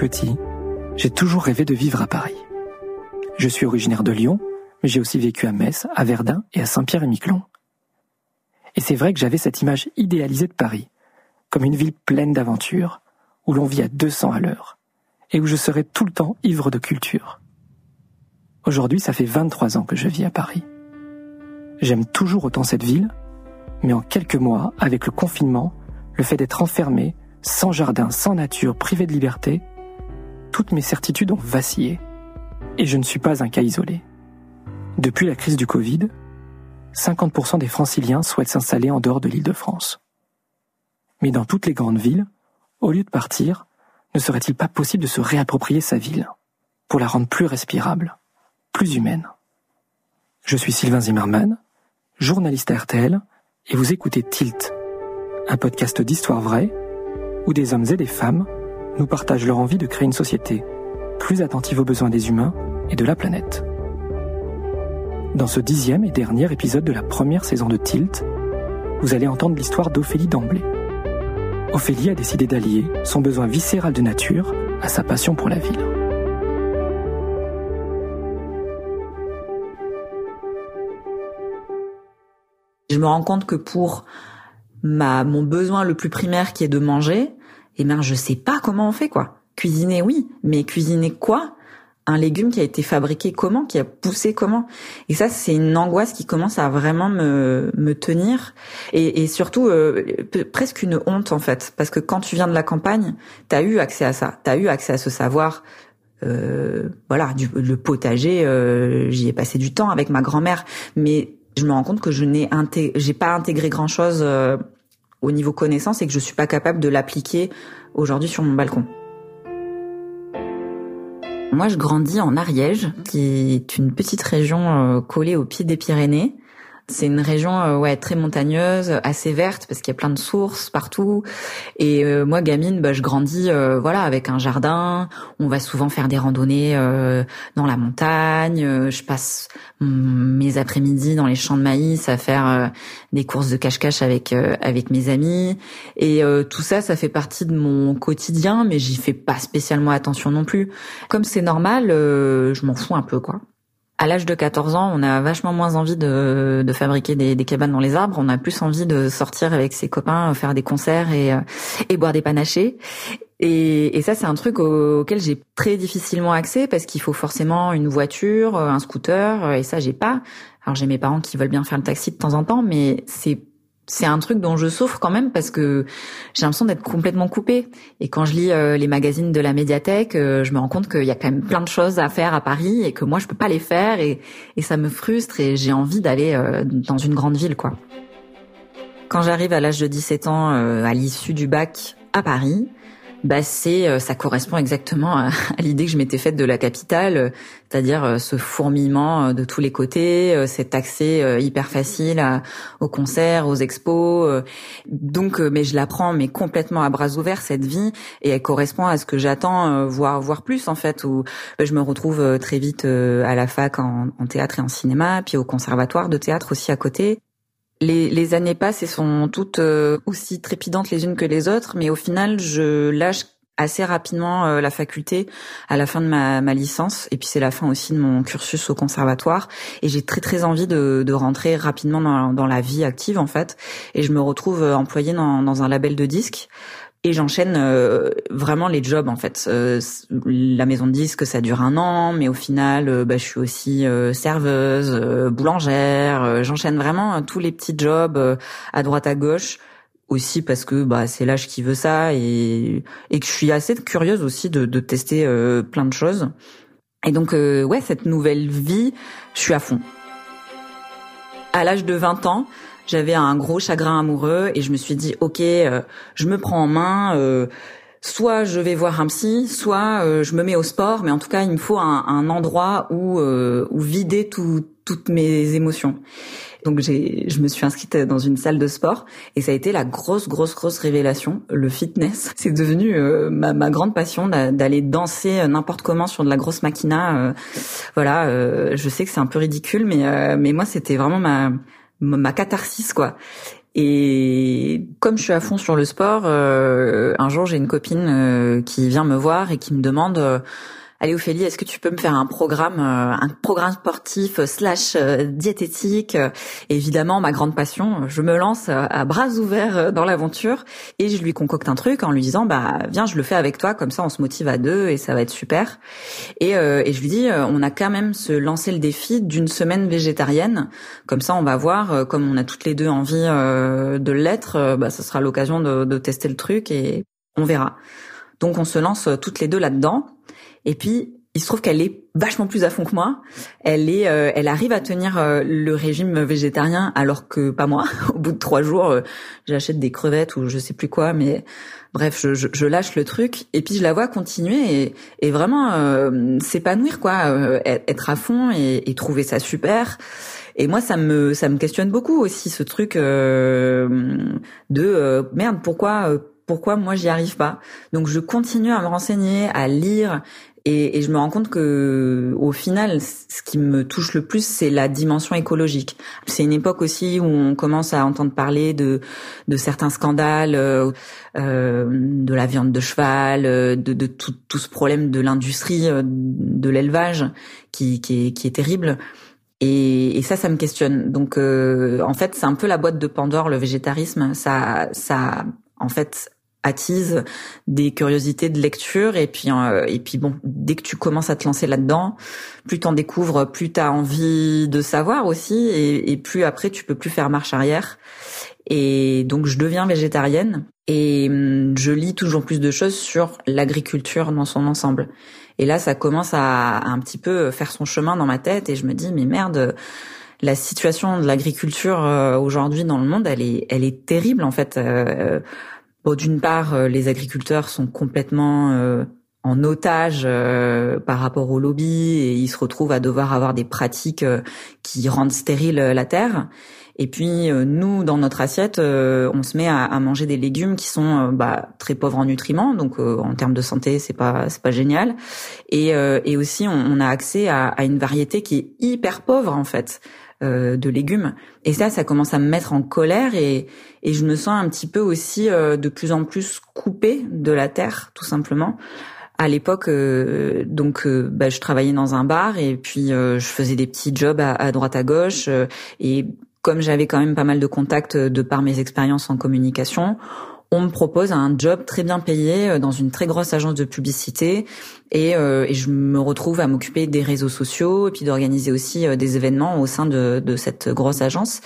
Petit, j'ai toujours rêvé de vivre à Paris. Je suis originaire de Lyon, mais j'ai aussi vécu à Metz, à Verdun et à Saint-Pierre-et-Miquelon. Et c'est vrai que j'avais cette image idéalisée de Paris, comme une ville pleine d'aventures, où l'on vit à 200 à l'heure, et où je serais tout le temps ivre de culture. Aujourd'hui, ça fait 23 ans que je vis à Paris. J'aime toujours autant cette ville, mais en quelques mois, avec le confinement, le fait d'être enfermé, sans jardin, sans nature, privé de liberté, toutes mes certitudes ont vacillé. Et je ne suis pas un cas isolé. Depuis la crise du Covid, 50% des franciliens souhaitent s'installer en dehors de l'île de France. Mais dans toutes les grandes villes, au lieu de partir, ne serait-il pas possible de se réapproprier sa ville pour la rendre plus respirable, plus humaine? Je suis Sylvain Zimmermann, journaliste à RTL, et vous écoutez Tilt, un podcast d'histoire vraie où des hommes et des femmes nous partagent leur envie de créer une société plus attentive aux besoins des humains et de la planète. Dans ce dixième et dernier épisode de la première saison de Tilt, vous allez entendre l'histoire d'Ophélie d'emblée. Ophélie a décidé d'allier son besoin viscéral de nature à sa passion pour la ville. Je me rends compte que pour ma, mon besoin le plus primaire qui est de manger, eh ben je sais pas comment on fait quoi. Cuisiner oui, mais cuisiner quoi? Un légume qui a été fabriqué comment, qui a poussé comment. Et ça, c'est une angoisse qui commence à vraiment me, me tenir. Et, et surtout, euh, presque une honte, en fait. Parce que quand tu viens de la campagne, tu as eu accès à ça. Tu as eu accès à ce savoir. Euh, voilà, du, le potager, euh, j'y ai passé du temps avec ma grand-mère. Mais je me rends compte que je n'ai j'ai pas intégré grand-chose euh, au niveau connaissance et que je suis pas capable de l'appliquer aujourd'hui sur mon balcon. Moi, je grandis en Ariège, qui est une petite région euh, collée au pied des Pyrénées. C'est une région euh, ouais très montagneuse, assez verte parce qu'il y a plein de sources partout. Et euh, moi gamine, bah, je grandis euh, voilà avec un jardin. On va souvent faire des randonnées dans la montagne. Je passe mes après-midi dans les champs de maïs à faire des courses de cache-cache avec avec mes amis. Et tout ça, ça fait partie de mon quotidien, mais j'y fais pas spécialement attention non plus. Comme c'est normal, je m'en fous un peu quoi à l'âge de 14 ans, on a vachement moins envie de, de fabriquer des, des, cabanes dans les arbres. On a plus envie de sortir avec ses copains, faire des concerts et, euh, et boire des panachés. Et, et ça, c'est un truc auquel j'ai très difficilement accès parce qu'il faut forcément une voiture, un scooter, et ça, j'ai pas. Alors j'ai mes parents qui veulent bien faire le taxi de temps en temps, mais c'est c'est un truc dont je souffre quand même parce que j'ai l'impression d'être complètement coupée. Et quand je lis euh, les magazines de la médiathèque, euh, je me rends compte qu'il y a quand même plein de choses à faire à Paris et que moi je peux pas les faire et, ça me frustre et j'ai envie d'aller euh, dans une grande ville quoi. Quand j'arrive à l'âge de 17 ans à l'issue du bac à Paris, bah c'est euh, ça correspond exactement à, l'idée que je m'étais faite de la capitale, euh, c'est-à-dire euh, ce fourmillement de tous les côtés, cet accès hyper facile aux concerts, aux expos. Donc, mais je la prends mais complètement à bras ouverts cette vie et elle correspond à ce que j'attends, voir voir plus en fait. Où bah, je me retrouve très vite à la fac en, en théâtre et en cinéma, puis au conservatoire de théâtre aussi à côté. Les, les, années passent et sont toutes euh, aussi trépidantes les unes que les autres, mais au final, je lâche assez rapidement euh, la faculté à la fin de ma, ma licence. Et puis c'est la fin aussi de mon cursus au conservatoire. Et j'ai très très envie de, de rentrer rapidement dans, dans, la vie active en fait. Et je me retrouve euh, employée dans, dans un label de disques et j'enchaîne euh, vraiment les jobs en fait. Euh, la maison de disques, ça dure un an, mais au final, euh, bah, je suis aussi serveuse, boulangère. J'enchaîne vraiment tous les petits jobs à droite à gauche aussi parce que bah c'est l'âge qui veut ça et et que je suis assez curieuse aussi de, de tester plein de choses. Et donc ouais, cette nouvelle vie, je suis à fond. À l'âge de 20 ans, j'avais un gros chagrin amoureux et je me suis dit ok, euh, je me prends en main. Euh, soit je vais voir un psy, soit euh, je me mets au sport, mais en tout cas il me faut un, un endroit où, où vider tout, toutes mes émotions. Donc j'ai, je me suis inscrite dans une salle de sport et ça a été la grosse, grosse, grosse révélation. Le fitness, c'est devenu euh, ma, ma, grande passion d'aller danser n'importe comment sur de la grosse machina. Euh, voilà, euh, je sais que c'est un peu ridicule, mais mais moi c'était vraiment ma ma catharsis quoi. Et comme je suis à fond sur le sport, un jour j'ai une copine qui vient me voir et qui me demande Allez Ophélie, est-ce que tu peux me faire un programme, euh, un programme sportif euh, slash euh, diététique Évidemment, ma grande passion, je me lance à bras ouverts dans l'aventure et je lui concocte un truc en lui disant bah viens, je le fais avec toi, comme ça on se motive à deux et ça va être super. Et, et je lui dis on a quand même se lancer le défi d'une semaine végétarienne, comme ça on va voir, comme on a toutes les deux envie de l'être, bah ça sera l'occasion de, de tester le truc et on verra. Donc on se lance toutes les deux là-dedans. Et puis il se trouve qu'elle est vachement plus à fond que moi. Elle est, euh, elle arrive à tenir euh, le régime végétarien alors que pas moi. Au bout de trois jours, euh, j'achète des crevettes ou je sais plus quoi, mais bref, je, lâche le truc et puis je la vois continuer et, et vraiment s'épanouir quoi, être à fond et, et, trouver ça super. Et moi, ça me, ça me questionne beaucoup aussi ce truc de merde, pourquoi pourquoi moi j'y arrive pas. Donc je continue à me renseigner, à lire et, et, je me rends compte que, au final, ce qui me touche le plus, c'est la dimension écologique. C'est une époque aussi où on commence à entendre parler de, de certains scandales, euh, euh de la viande de cheval, euh, de, de tout, tout, ce problème de l'industrie euh, de l'élevage qui, qui, est, qui est terrible. Et, et, ça, ça me questionne. Donc, euh, en fait, c'est un peu la boîte de Pandore, le végétarisme. Ça, ça, en fait, attise des curiosités de lecture. Et puis euh, et puis bon dès que tu commences à te lancer là-dedans plus t'en découvres plus t'as envie de savoir aussi. Et, et, plus après tu peux plus faire marche arrière. Et donc je deviens végétarienne. Et hum, je lis toujours plus de choses sur l'agriculture dans son ensemble. Et là ça commence à, à, un petit peu faire son chemin dans ma tête. Et je me dis mais merde la situation de l'agriculture euh, aujourd'hui dans le monde, elle est, elle est terrible en fait. Euh, Bon, d'une part, euh, les agriculteurs sont complètement euh, en otage euh, par rapport au lobby et ils se retrouvent à devoir avoir des pratiques qui rendent stérile la terre. Et puis nous, dans notre assiette, on se met à, manger des légumes qui sont bah, très pauvres en nutriments, donc en termes de santé, c'est pas c'est pas génial. Et, et aussi, on, on, a accès à, à, une variété qui est hyper pauvre en fait. Euh, de légumes. Et ça, ça commence à me mettre en colère et, et je me sens un petit peu aussi euh, de plus en plus coupée de la terre, tout simplement. À l'époque, euh, donc, bah, je travaillais dans un bar et puis je faisais des petits jobs à, à droite à gauche. et comme j'avais quand même pas mal de contacts de par mes expériences en communication, on me propose un job très bien payé euh, dans une très grosse agence de publicité. Et, euh, et je me retrouve à m'occuper des réseaux sociaux et puis d'organiser aussi euh, des événements au sein de, de cette grosse agence.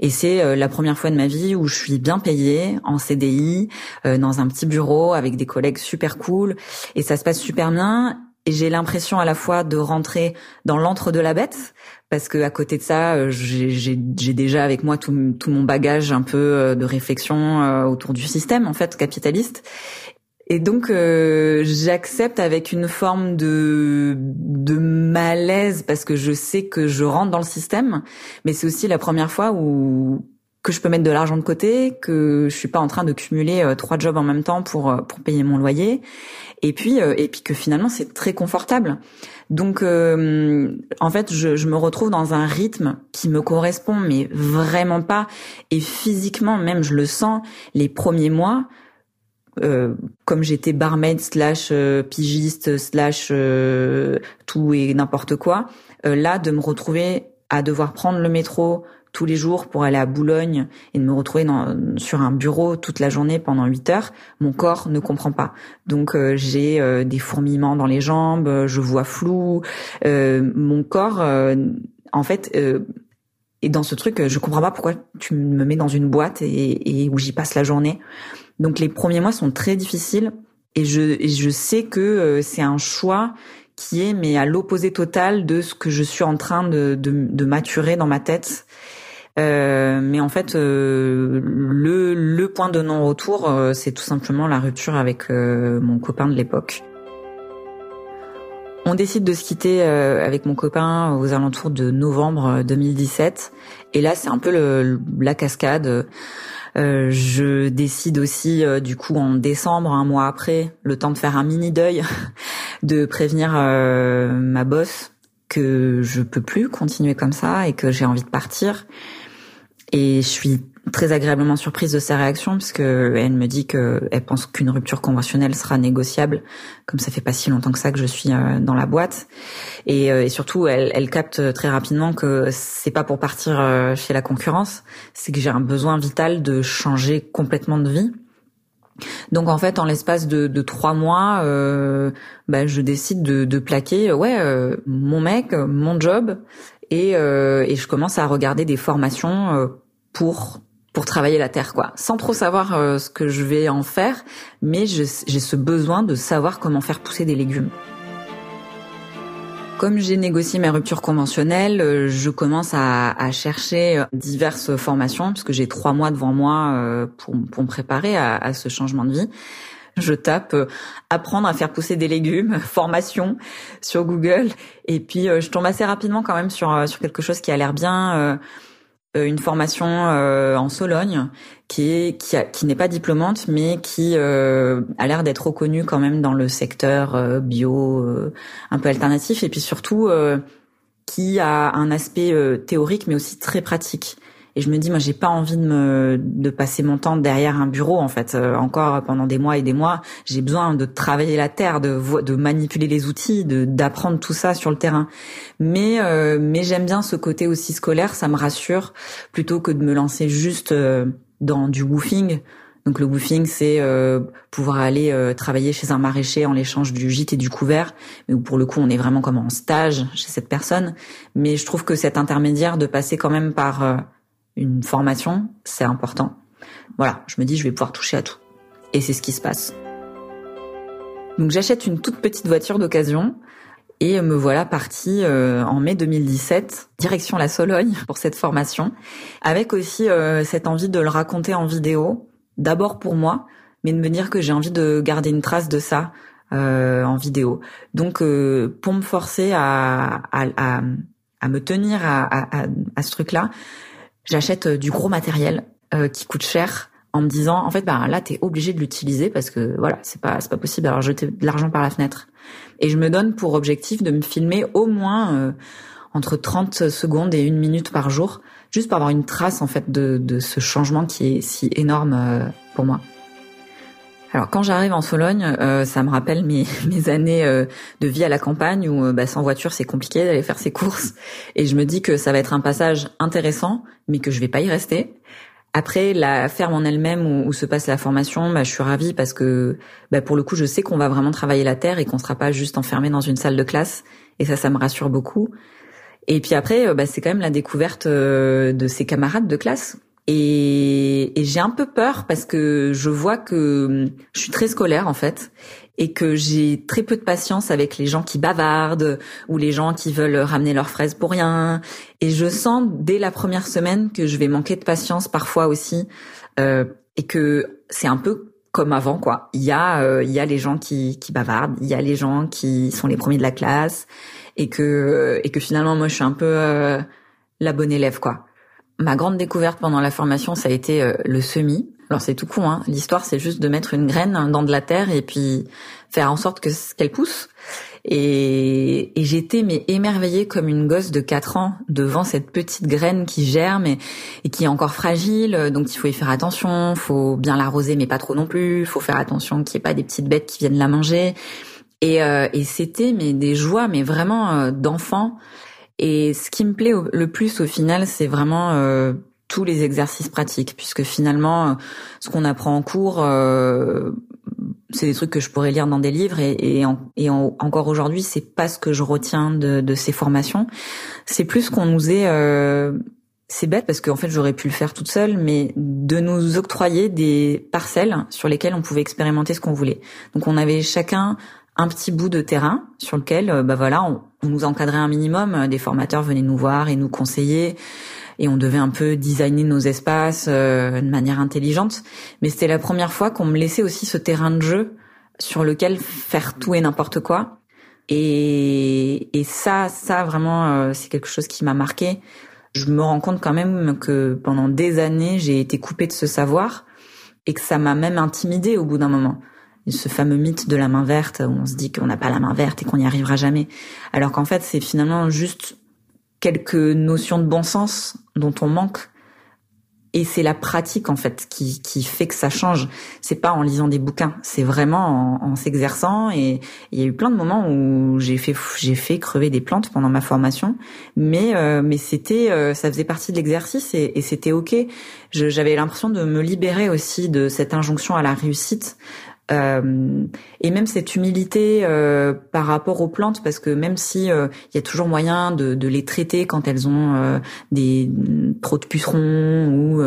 Et c'est la première fois de ma vie où je suis bien payée en CDI dans un petit bureau avec des collègues super cool. Et ça se passe super bien. Et j'ai l'impression à la fois de rentrer dans l'antre de la bête parce que à côté de ça, euh, j'ai déjà avec moi tout, mon bagage un peu euh, de réflexion euh, autour du système en fait capitaliste. Et donc j'accepte avec une forme de de malaise parce que je sais que je rentre dans le système, mais c'est aussi la première fois où que je peux mettre de l'argent de côté, que je suis pas en train de cumuler trois jobs en même temps pour pour payer mon loyer, et puis et puis que finalement c'est très confortable. Donc, euh, en fait, je, je, me retrouve dans un rythme qui me correspond, mais vraiment pas. Et physiquement, même, je le sens. Les premiers mois, euh, comme j'étais barmaid slash euh, pigiste slash euh, tout et n'importe quoi, là, de me retrouver à devoir prendre le métro tous les jours pour aller à Boulogne et de me retrouver dans, sur un bureau toute la journée pendant 8 heures, mon corps ne comprend pas. Donc euh, j'ai euh, des fourmillements dans les jambes, je vois flou, euh, mon corps en fait est dans ce truc, je comprends pas pourquoi tu me mets dans une boîte et, et où j'y passe la journée. Donc les premiers mois sont très difficiles et je, et je sais que c'est un choix qui est mais à l'opposé total de ce que je suis en train de, de, de maturer dans ma tête euh, mais en fait, euh, le, le point de non-retour, euh, c'est tout simplement la rupture avec mon copain de l'époque. On décide de se quitter euh, avec mon copain aux alentours de novembre 2017. Et là, c'est un peu le, la cascade. Euh, je décide aussi, euh, du coup, en décembre, un mois après, le temps de faire un mini deuil, de prévenir ma boss que je peux plus continuer comme ça et que j'ai envie de partir. Et je suis très agréablement surprise de sa réaction puisque elle me dit que elle pense qu'une rupture conventionnelle sera négociable comme ça fait pas si longtemps que ça que je suis euh, dans la boîte. Et, euh, surtout elle, capte très rapidement que c'est pas pour partir euh, chez la concurrence c'est que j'ai un besoin vital de changer complètement de vie. Donc en fait, en l'espace de, trois mois, bah, je décide de, de plaquer ouais mon mec, mon job, et, euh, et je commence à regarder des formations pour pour travailler la terre, quoi, sans trop savoir euh, ce que je vais en faire, mais j'ai ce besoin de savoir comment faire pousser des légumes. Comme j'ai négocié mes ruptures conventionnelles, euh, je commence à, à, chercher euh, diverses formations, parce que j'ai trois mois devant moi pour, pour me préparer à, à, ce changement de vie. Je tape apprendre à faire pousser des légumes, formation sur Google, et puis je tombe assez rapidement quand même sur sur quelque chose qui a l'air bien euh, une formation euh, en Sologne qui est qui, qui n'est pas diplômante mais qui euh, a l'air d'être reconnue quand même dans le secteur bio un peu alternatif. Et puis surtout qui a un aspect théorique mais aussi très pratique et je me dis, moi, j'ai pas envie de me de passer mon temps derrière un bureau, en fait, euh, encore pendant des mois et des mois. J'ai besoin de travailler la terre, de de manipuler les outils, de d'apprendre tout ça sur le terrain. Mais euh, mais j'aime bien ce côté aussi scolaire, ça me rassure plutôt que de me lancer juste euh, dans du woofing. Donc le woofing, c'est pouvoir aller travailler chez un maraîcher en l'échange du gîte et du couvert, mais pour le coup on est vraiment comme en stage chez cette personne. Mais je trouve que cet intermédiaire de passer quand même par une formation, c'est important. Voilà, je me dis je vais pouvoir toucher à tout. Et c'est ce qui se passe. Donc j'achète une toute petite voiture d'occasion et me voilà partie euh, en mai 2017, direction la Sologne pour cette formation, avec aussi euh, cette envie de le raconter en vidéo, d'abord pour moi, mais de me dire que j'ai envie de garder une trace de ça euh, en vidéo. Donc pour me forcer à, à, à, me tenir à, à ce truc-là, j'achète euh, du gros matériel euh, qui coûte cher en me disant en fait bah là t'es obligé de l'utiliser parce que voilà c'est pas c'est pas possible alors jeter de l'argent par la fenêtre et je me donne pour objectif de me filmer au moins euh, entre 30 secondes et une minute par jour juste pour avoir une trace en fait de, de ce changement qui est si énorme pour moi. Alors quand j'arrive en Sologne, euh, ça me rappelle mes, mes années euh, de vie à la campagne où euh, bah, sans voiture c'est compliqué d'aller faire ses courses et je me dis que ça va être un passage intéressant mais que je vais pas y rester. Après la ferme en elle-même où, où, se passe la formation, bah, je suis ravie parce que bah, pour le coup je sais qu'on va vraiment travailler la terre et qu'on sera pas juste enfermé dans une salle de classe et ça ça me rassure beaucoup. Et puis après bah, c'est quand même la découverte de ses camarades de classe et, j'ai un peu peur parce que je vois que je suis très scolaire en fait et que j'ai très peu de patience avec les gens qui bavardent ou les gens qui veulent ramener leurs fraises pour rien. Et je sens dès la première semaine que je vais manquer de patience parfois aussi euh, et que c'est un peu comme avant quoi. Il y a euh, il y a les gens qui qui bavardent, il y a les gens qui sont les premiers de la classe et que et que finalement moi je suis un peu euh, la bonne élève quoi. Ma grande découverte pendant la formation, ça a été euh, le semis. Alors c'est tout con, hein. l'histoire c'est juste de mettre une graine dans de la terre et puis faire en sorte que qu'elle pousse. Et, et j'étais mais émerveillée comme une gosse de 4 ans devant cette petite graine qui germe et, qui est encore fragile. Donc il faut y faire attention, faut bien l'arroser mais pas trop non plus. Faut faire attention qu'il n'y ait pas des petites bêtes qui viennent la manger. Et, euh, et c'était mais des joies mais vraiment euh, d'enfant et ce qui me plaît le plus au final, c'est vraiment euh, tous les exercices pratiques, puisque finalement, euh, ce qu'on apprend en cours, euh, c'est des trucs que je pourrais lire dans des livres, et, encore aujourd'hui, c'est pas ce que je retiens de, ces formations. C'est plus qu'on nous est c'est bête parce qu'en fait j'aurais pu le faire toute seule, mais de nous octroyer des parcelles sur lesquelles on pouvait expérimenter ce qu'on voulait. Donc on avait chacun un petit bout de terrain sur lequel, euh, bah voilà, on, nous encadrait un minimum. Des formateurs venaient nous voir et nous conseiller, et on devait un peu designer nos espaces euh, de manière intelligente. Mais c'était la première fois qu'on me laissait aussi ce terrain de jeu sur lequel faire tout et n'importe quoi. Et, et ça, ça vraiment, c'est quelque chose qui m'a marqué. Je me rends compte quand même que pendant des années, j'ai été coupée de ce savoir et que ça m'a même intimidée au bout d'un moment. Ce fameux mythe de la main verte, où on se dit qu'on n'a pas la main verte et qu'on n'y arrivera jamais. Alors qu'en fait, c'est finalement juste quelques notions de bon sens dont on manque et c'est la pratique en fait qui, qui fait que ça change. C'est pas en lisant des bouquins, c'est vraiment en, s'exerçant. Et il y a eu plein de moments où j'ai fait j'ai fait crever des plantes pendant ma formation, mais euh, mais c'était euh, ça faisait partie de l'exercice et c'était ok. J'avais l'impression de me libérer aussi de cette injonction à la réussite. Euh, et même cette humilité euh, par rapport aux plantes, parce que même si euh, il y a toujours moyen de, de, les traiter quand elles ont des trop de pucerons ou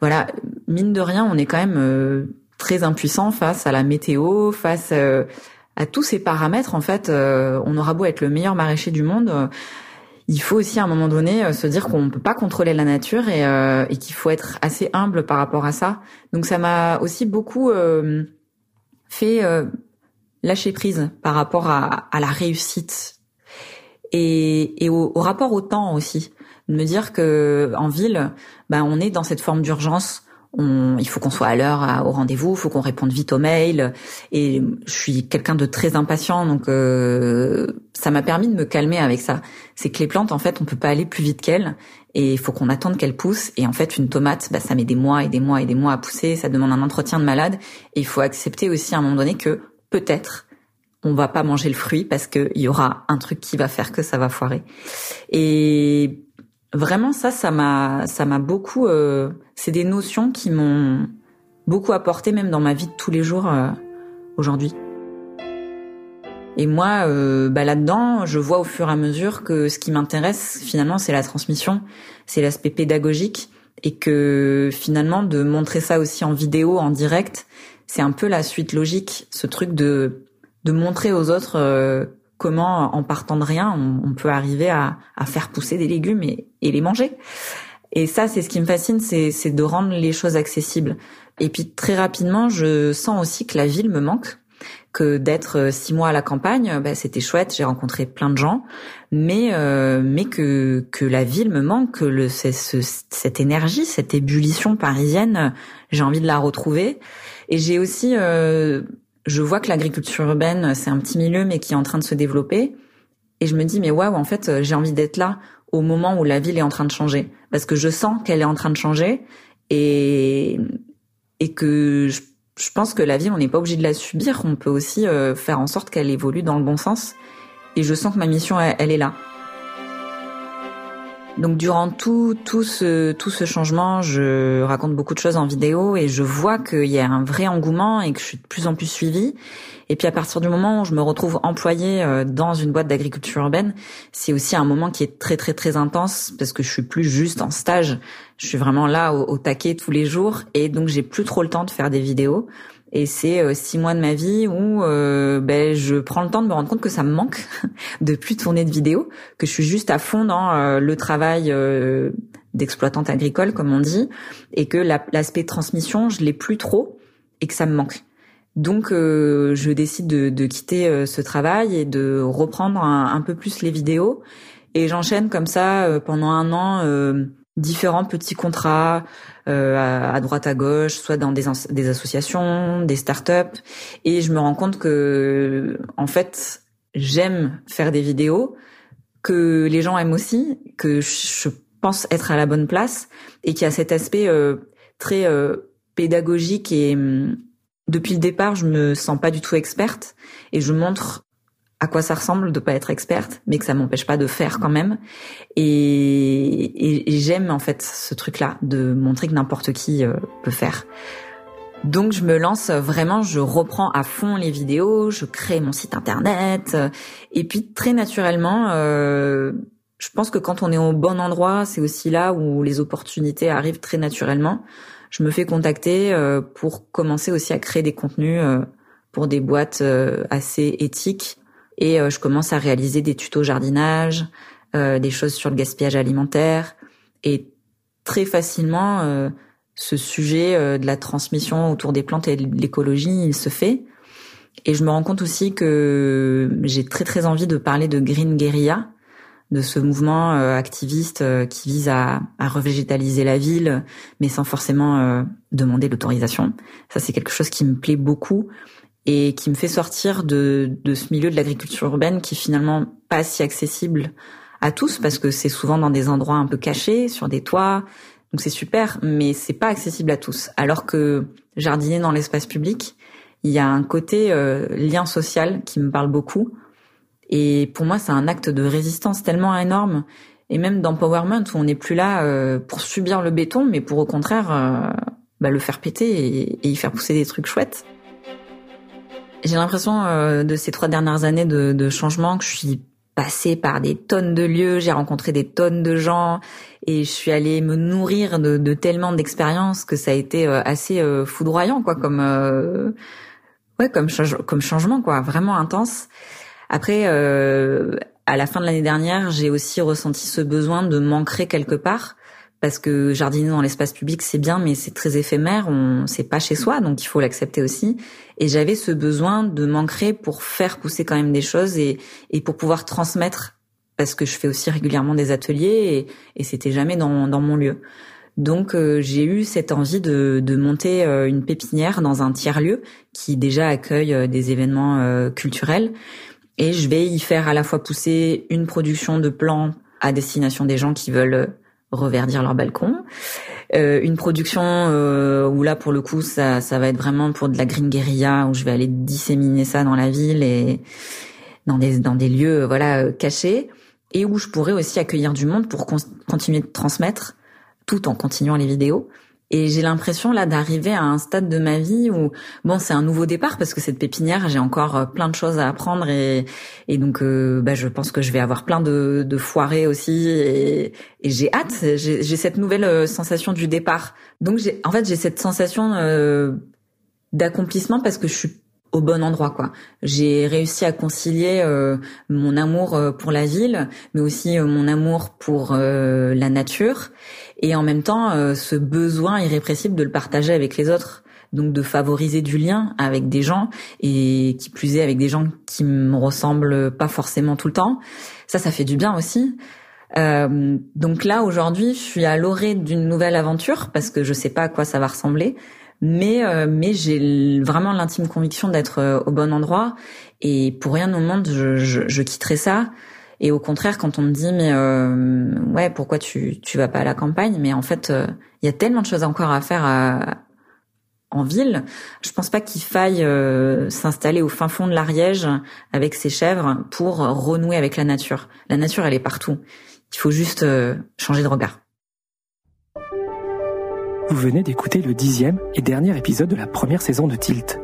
voilà, mine de rien, on est quand même très impuissant face à la météo, face à tous ces paramètres. En fait, on aura beau être le meilleur maraîcher du monde il faut aussi à un moment donné se dire qu'on peut pas contrôler la nature et, et qu'il faut être assez humble par rapport à ça. Donc ça m'a aussi beaucoup fait euh, lâcher prise par rapport à, à la réussite et, et au, rapport au temps aussi. De me dire que en ville, ben on est dans cette forme d'urgence. Il faut qu'on soit à l'heure au rendez-vous, il faut qu'on réponde vite aux mails. Et je suis quelqu'un de très impatient, donc euh, ça m'a permis de me calmer avec ça. C'est que les plantes, en fait, on peut pas aller plus vite qu'elles et il faut qu'on attende qu'elle pousse. Et en fait, une tomate, bah, ça met des mois et des mois et des mois à pousser, ça demande un entretien de malade. Et il faut accepter aussi à un moment donné que peut-être on va pas manger le fruit parce qu'il y aura un truc qui va faire que ça va foirer. Et vraiment ça, ça m'a, ça m'a beaucoup. Euh, c'est des notions qui m'ont beaucoup apporté même dans ma vie de tous les jours euh, aujourd'hui. Et moi, euh, bah là-dedans, je vois au fur et à mesure que ce qui m'intéresse finalement, c'est la transmission, c'est l'aspect pédagogique, et que finalement de montrer ça aussi en vidéo, en direct, c'est un peu la suite logique, ce truc de de montrer aux autres euh, comment, en partant de rien, on, peut arriver à, à, faire pousser des légumes et, et les manger. Et ça, c'est ce qui me fascine, c'est de rendre les choses accessibles. Et puis très rapidement, je sens aussi que la ville me manque que d'être euh, six mois à la campagne, bah, c'était chouette, j'ai rencontré plein de gens, mais euh, mais que que la ville me manque, que le ce, cette énergie, cette ébullition parisienne, j'ai envie de la retrouver. Et j'ai aussi, euh, je vois que l'agriculture urbaine, c'est un petit milieu, mais qui est en train de se développer. Et je me dis, mais waouh, en fait, j'ai envie d'être là au moment où la ville est en train de changer, parce que je sens qu'elle est en train de changer et et que je je pense que la vie, on n'est pas obligé de la subir. On peut aussi euh, faire en sorte qu'elle évolue dans le bon sens. Et je sens que ma mission, elle, est là. Donc durant tout tout ce tout ce changement, je raconte beaucoup de choses en vidéo et je vois qu'il y a un vrai engouement et que je suis de plus en plus suivie. Et puis à partir du moment où je me retrouve employée euh, dans une boîte d'agriculture urbaine, c'est aussi un moment qui est très très très intense parce que je suis plus juste en stage. Je suis vraiment là au, taquet tous les jours et donc j'ai plus trop le temps de faire des vidéos. Et c'est euh, six mois de ma vie où euh, ben, je prends le temps de me rendre compte que ça me manque de plus tourner de vidéos, que je suis juste à fond dans le travail d'exploitante agricole, comme on dit, et que l'aspect transmission, je l'ai plus trop et que ça me manque. Donc, euh, je décide de, de quitter euh, ce travail et de reprendre un, peu plus les vidéos. Et j'enchaîne comme ça euh, pendant un an différents petits contrats à, droite à gauche, soit dans des, des associations, des startups. Et je me rends compte que, en fait, j'aime faire des vidéos, que les gens aiment aussi, que je pense être à la bonne place et qu'il y a cet aspect très pédagogique et hum, depuis le départ, je me sens pas du tout experte et je montre à quoi ça ressemble de pas être experte, mais que ça m'empêche pas de faire quand même. Et, et, j'aime en fait ce truc-là de montrer que n'importe qui euh, peut faire. Donc je me lance vraiment, je reprends à fond les vidéos, je crée mon site internet, et puis très naturellement, euh, je pense que quand on est au bon endroit, c'est aussi là où les opportunités arrivent très naturellement je me fais contacter euh, pour commencer aussi à créer des contenus euh, pour des boîtes euh, assez éthiques et je commence à réaliser des tutos jardinage, des choses sur le gaspillage alimentaire. Et très facilement ce sujet de la transmission autour des plantes et de l'écologie il se fait. Et je me rends compte aussi que j'ai très très envie de parler de Green Guerilla, de ce mouvement euh, activiste euh, qui vise à, à, revégétaliser la ville, mais sans forcément euh, demander l'autorisation. Ça, c'est quelque chose qui me plaît beaucoup et qui me fait sortir de, de ce milieu de l'agriculture urbaine qui est finalement pas si accessible à tous parce que c'est souvent dans des endroits un peu cachés, sur des toits. Donc c'est super, mais c'est pas accessible à tous. Alors que jardiner dans l'espace public, il y a un côté lien social qui me parle beaucoup et pour moi, c'est un acte de résistance tellement énorme et même d'empowerment où on n'est plus là euh, pour subir le béton, mais pour au contraire euh, bah, le faire péter et, y faire pousser des trucs chouettes. J'ai l'impression euh, de ces trois dernières années de, de changement que je suis passée par des tonnes de lieux, j'ai rencontré des tonnes de gens et je suis allée me nourrir de, de tellement d'expériences que ça a été assez foudroyant quoi comme ouais comme comme changement quoi vraiment intense. Après, euh, à la fin de l'année dernière, j'ai aussi ressenti ce besoin de m'ancrer quelque part parce que jardiner dans l'espace public c'est bien mais c'est très éphémère, on c'est pas chez soi donc il faut l'accepter aussi. Et j'avais ce besoin de m'ancrer pour faire pousser quand même des choses et et pour pouvoir transmettre parce que je fais aussi régulièrement des ateliers et, et c'était jamais dans dans mon lieu. Donc euh, j'ai eu cette envie de, de monter euh, une pépinière dans un tiers lieu qui déjà accueille euh, des événements culturels. Et je vais y faire à la fois pousser une production de plants à destination des gens qui veulent reverdir leur balcon, euh, une production euh, où là pour le coup ça, ça va être vraiment pour de la green guérilla où je vais aller disséminer ça dans la ville et dans des dans des lieux voilà euh, cachés. Et où je pourrais aussi accueillir du monde pour continuer de transmettre tout en continuant les vidéos et j'ai l'impression là d'arriver à un stade de ma vie où bon c'est un nouveau départ parce que cette pépinière j'ai encore euh, plein de choses à apprendre et, et donc euh, bah, je pense que je vais avoir plein de, de foirés aussi et, et j'ai hâte. J'ai cette nouvelle euh, sensation du départ. Donc j'ai en fait j'ai cette sensation d'accomplissement parce que je suis au bon endroit quoi. J'ai réussi à concilier mon amour pour la ville mais aussi mon amour pour la nature et en même temps euh, ce besoin irrépressible de le partager avec les autres. Donc de favoriser du lien avec des gens et qui plus est avec des gens qui me ressemblent pas forcément tout le temps. Ça ça fait du bien aussi. Euh, donc là aujourd'hui je suis à l'orée d'une nouvelle aventure parce que je sais pas à quoi ça va ressembler mais euh, mais j'ai vraiment l'intime conviction d'être euh, au bon endroit et pour rien au monde je, je, je quitterai ça et au contraire, quand on me dit mais euh, ouais, pourquoi tu tu vas pas à la campagne? Mais en fait, euh, il y a tellement de choses encore à faire à, en ville. Je pense pas qu'il faille euh, s'installer au fin fond de l'Ariège avec ses chèvres pour renouer avec la nature. La nature, elle est partout. Il faut juste changer de regard. Vous venez d'écouter le dixième et dernier épisode de la première saison de Tilt,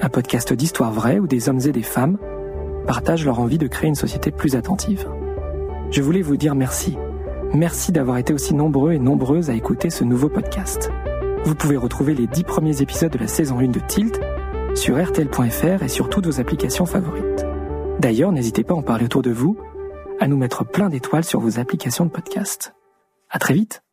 un podcast d'histoire vraie où des hommes et des femmes partagent leur envie de créer une société plus attentive. Je voulais vous dire merci. Merci d'avoir été aussi nombreux et nombreuses à écouter ce nouveau podcast. Vous pouvez retrouver les dix premiers épisodes de la saison 1 de Tilt sur rtl.fr et sur toutes vos applications favorites. D'ailleurs, n'hésitez pas à en parler autour de vous, à nous mettre plein d'étoiles sur vos applications de podcast. À très vite!